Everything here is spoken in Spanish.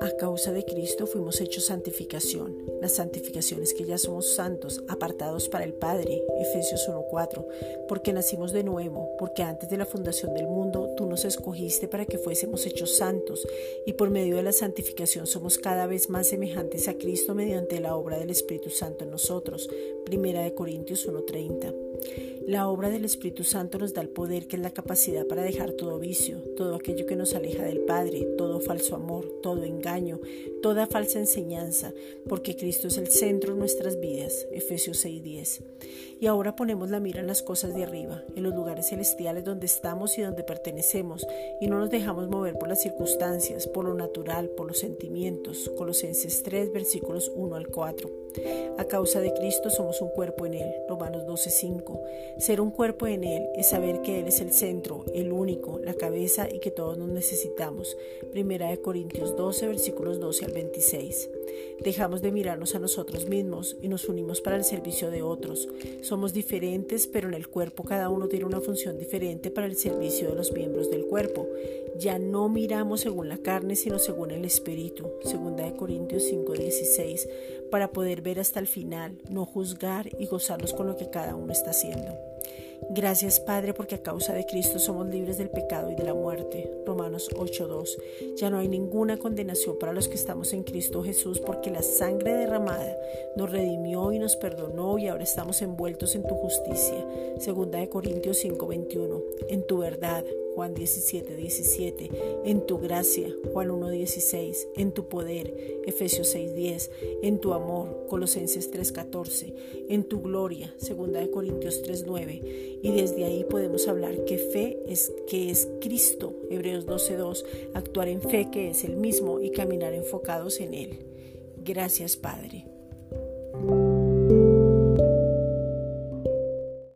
A causa de Cristo fuimos hechos santificación. La santificación es que ya somos santos, apartados para el Padre. Efesios 1:4. Porque nacimos de nuevo, porque antes de la fundación del mundo tú nos escogiste para que fuésemos hechos santos, y por medio de la santificación somos cada vez más semejantes a Cristo mediante la obra del Espíritu Santo en nosotros. Primera de Corintios 1:30. La obra del Espíritu Santo nos da el poder que es la capacidad para dejar todo vicio, todo aquello que nos aleja del Padre, todo falso amor, todo engaño, toda falsa enseñanza, porque Cristo es el centro de nuestras vidas. Efesios 6:10. Y ahora ponemos la mira en las cosas de arriba, en los lugares celestiales donde estamos y donde pertenecemos, y no nos dejamos mover por las circunstancias, por lo natural, por los sentimientos. Colosenses 3, versículos 1 al 4. A causa de Cristo somos un cuerpo en Él. Romanos 12:5. Ser un cuerpo en Él es saber que Él es el centro, el único, la cabeza y que todos nos necesitamos. Primera de Corintios 12, versículos 12 al 26. Dejamos de mirarnos a nosotros mismos y nos unimos para el servicio de otros. Somos diferentes, pero en el cuerpo cada uno tiene una función diferente para el servicio de los miembros del cuerpo. Ya no miramos según la carne, sino según el Espíritu. Segunda de Corintios 5:16, para poder ver hasta el final, no juzgar y gozarnos con lo que cada uno está haciendo. Gracias Padre porque a causa de Cristo somos libres del pecado y de la muerte. Romanos 8:2. Ya no hay ninguna condenación para los que estamos en Cristo Jesús porque la sangre derramada nos redimió y nos perdonó y ahora estamos envueltos en tu justicia. Segunda de Corintios 5:21. En tu verdad, Juan 17, 17, en tu gracia, Juan 1, 16, en tu poder, Efesios 6, 10, en tu amor, Colosenses 3, 14, en tu gloria, 2 Corintios 3, 9, y desde ahí podemos hablar que fe es que es Cristo, Hebreos 12, 2, actuar en fe que es el mismo y caminar enfocados en Él. Gracias Padre.